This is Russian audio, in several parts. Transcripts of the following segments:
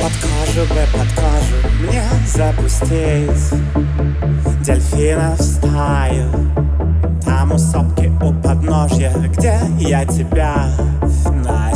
Под кожу бы, под кожу мне запустить. Дельфинов стаю. Там у сопки, у подножья. Где я тебя, Насти,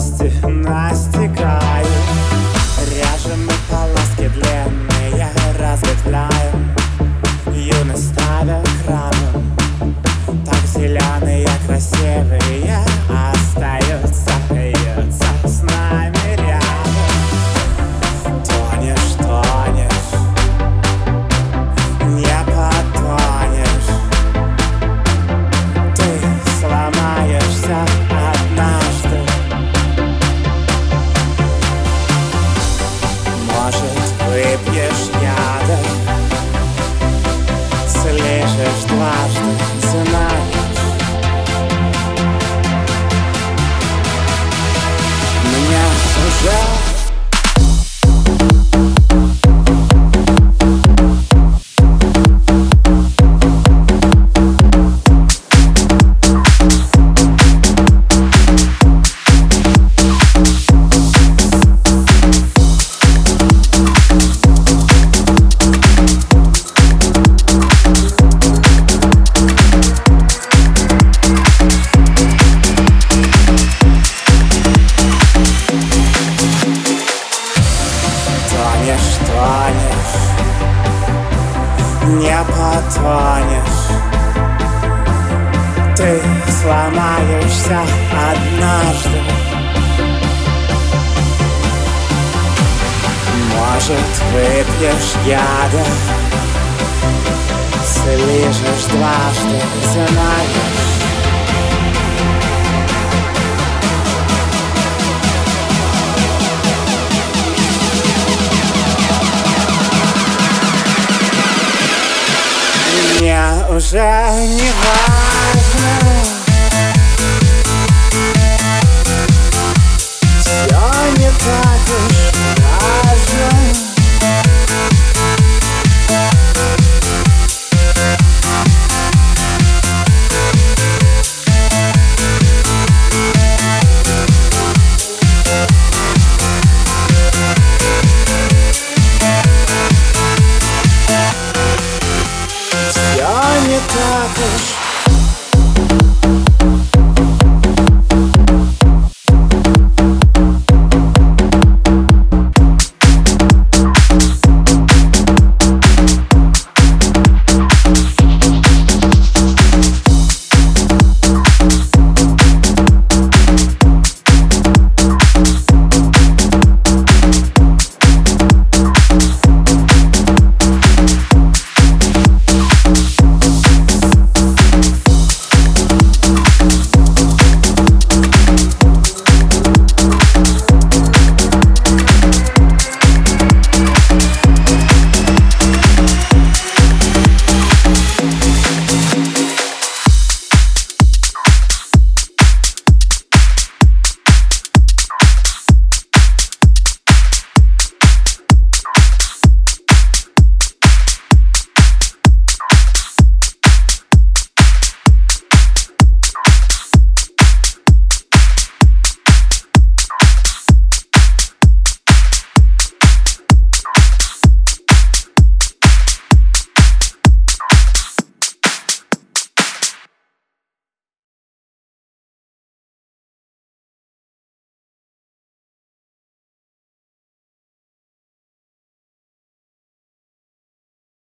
Тонешь, тонешь Не потонешь Ты сломаешься однажды. Может, выпьешь яда Слижешь дважды, знаешь уже не важно